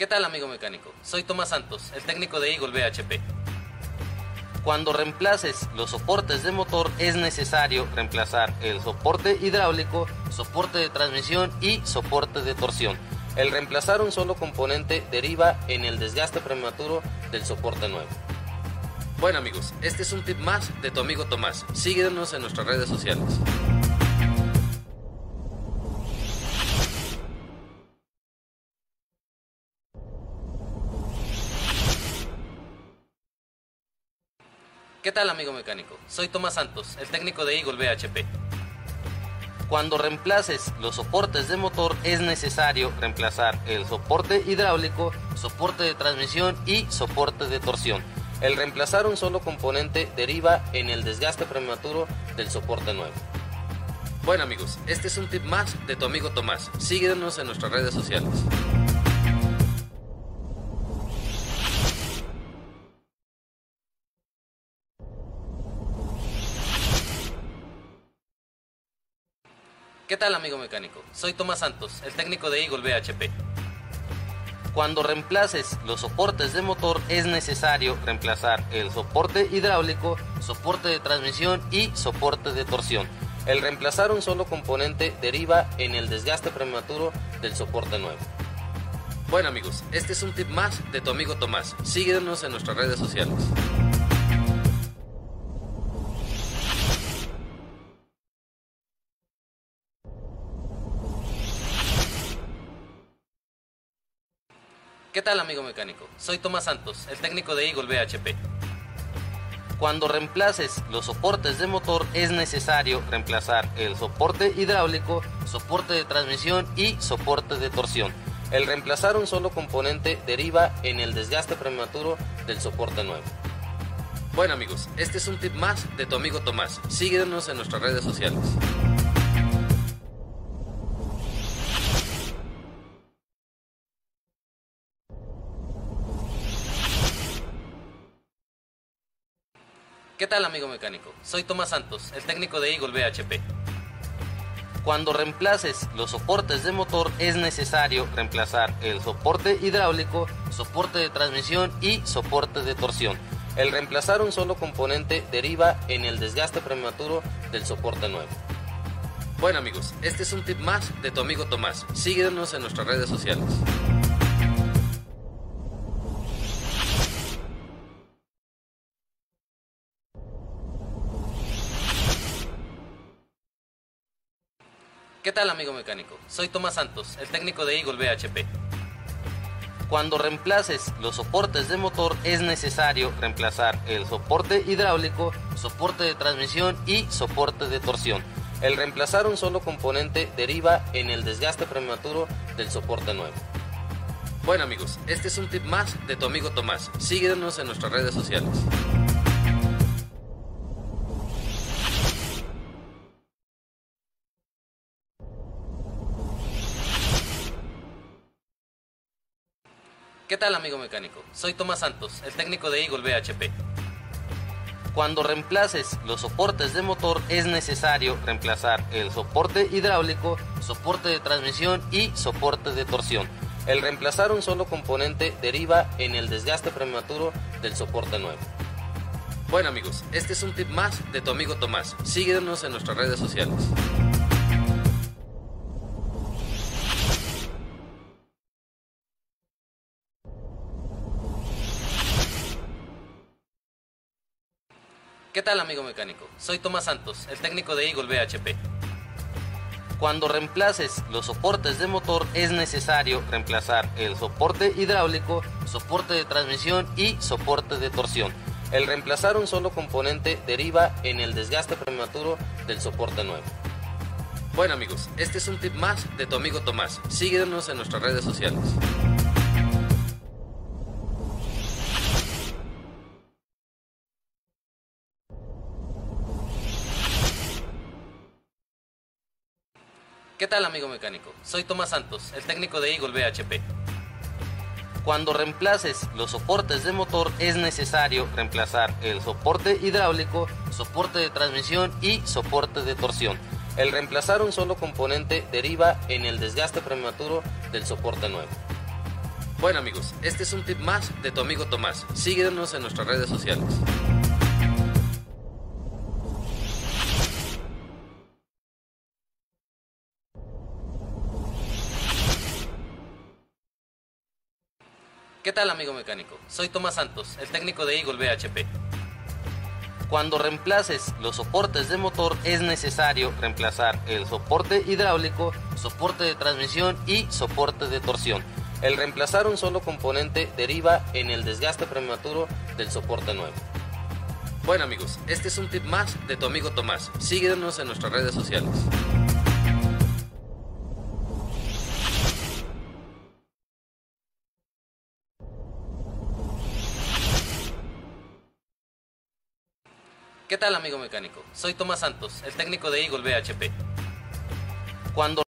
¿Qué tal amigo mecánico? Soy Tomás Santos, el técnico de Eagle BHP. Cuando reemplaces los soportes de motor es necesario reemplazar el soporte hidráulico, soporte de transmisión y soporte de torsión. El reemplazar un solo componente deriva en el desgaste prematuro del soporte nuevo. Bueno amigos, este es un tip más de tu amigo Tomás. Síguenos en nuestras redes sociales. ¿Qué tal amigo mecánico? Soy Tomás Santos, el técnico de Eagle BHP. Cuando reemplaces los soportes de motor es necesario reemplazar el soporte hidráulico, soporte de transmisión y soporte de torsión. El reemplazar un solo componente deriva en el desgaste prematuro del soporte nuevo. Bueno amigos, este es un tip más de tu amigo Tomás. Síguenos en nuestras redes sociales. ¿Qué tal amigo mecánico? Soy Tomás Santos, el técnico de Eagle BHP. Cuando reemplaces los soportes de motor es necesario reemplazar el soporte hidráulico, soporte de transmisión y soporte de torsión. El reemplazar un solo componente deriva en el desgaste prematuro del soporte nuevo. Bueno amigos, este es un tip más de tu amigo Tomás. Síguenos en nuestras redes sociales. ¿Qué tal amigo mecánico? Soy Tomás Santos, el técnico de Eagle BHP. Cuando reemplaces los soportes de motor es necesario reemplazar el soporte hidráulico, soporte de transmisión y soporte de torsión. El reemplazar un solo componente deriva en el desgaste prematuro del soporte nuevo. Bueno amigos, este es un tip más de tu amigo Tomás. Síguenos en nuestras redes sociales. ¿Qué tal amigo mecánico? Soy Tomás Santos, el técnico de Eagle BHP. Cuando reemplaces los soportes de motor es necesario reemplazar el soporte hidráulico, soporte de transmisión y soporte de torsión. El reemplazar un solo componente deriva en el desgaste prematuro del soporte nuevo. Bueno amigos, este es un tip más de tu amigo Tomás. Síguenos en nuestras redes sociales. ¿Qué tal amigo mecánico? Soy Tomás Santos, el técnico de Eagle BHP. Cuando reemplaces los soportes de motor es necesario reemplazar el soporte hidráulico, soporte de transmisión y soporte de torsión. El reemplazar un solo componente deriva en el desgaste prematuro del soporte nuevo. Bueno amigos, este es un tip más de tu amigo Tomás. Síguenos en nuestras redes sociales. ¿Qué tal amigo mecánico? Soy Tomás Santos, el técnico de Eagle BHP. Cuando reemplaces los soportes de motor es necesario reemplazar el soporte hidráulico, soporte de transmisión y soporte de torsión. El reemplazar un solo componente deriva en el desgaste prematuro del soporte nuevo. Bueno amigos, este es un tip más de tu amigo Tomás. Síguenos en nuestras redes sociales. ¿Qué tal amigo mecánico? Soy Tomás Santos, el técnico de Eagle BHP. Cuando reemplaces los soportes de motor es necesario reemplazar el soporte hidráulico, soporte de transmisión y soporte de torsión. El reemplazar un solo componente deriva en el desgaste prematuro del soporte nuevo. Bueno amigos, este es un tip más de tu amigo Tomás. Síguenos en nuestras redes sociales. ¿Qué tal amigo mecánico? Soy Tomás Santos, el técnico de Eagle BHP. Cuando reemplaces los soportes de motor es necesario reemplazar el soporte hidráulico, soporte de transmisión y soporte de torsión. El reemplazar un solo componente deriva en el desgaste prematuro del soporte nuevo. Bueno amigos, este es un tip más de tu amigo Tomás. Síguenos en nuestras redes sociales. ¿Qué tal amigo mecánico? Soy Tomás Santos, el técnico de Eagle BHP. Cuando reemplaces los soportes de motor es necesario reemplazar el soporte hidráulico, soporte de transmisión y soporte de torsión. El reemplazar un solo componente deriva en el desgaste prematuro del soporte nuevo. Bueno amigos, este es un tip más de tu amigo Tomás. Síguenos en nuestras redes sociales. ¿Qué tal amigo mecánico? Soy Tomás Santos, el técnico de Eagle BHP. Cuando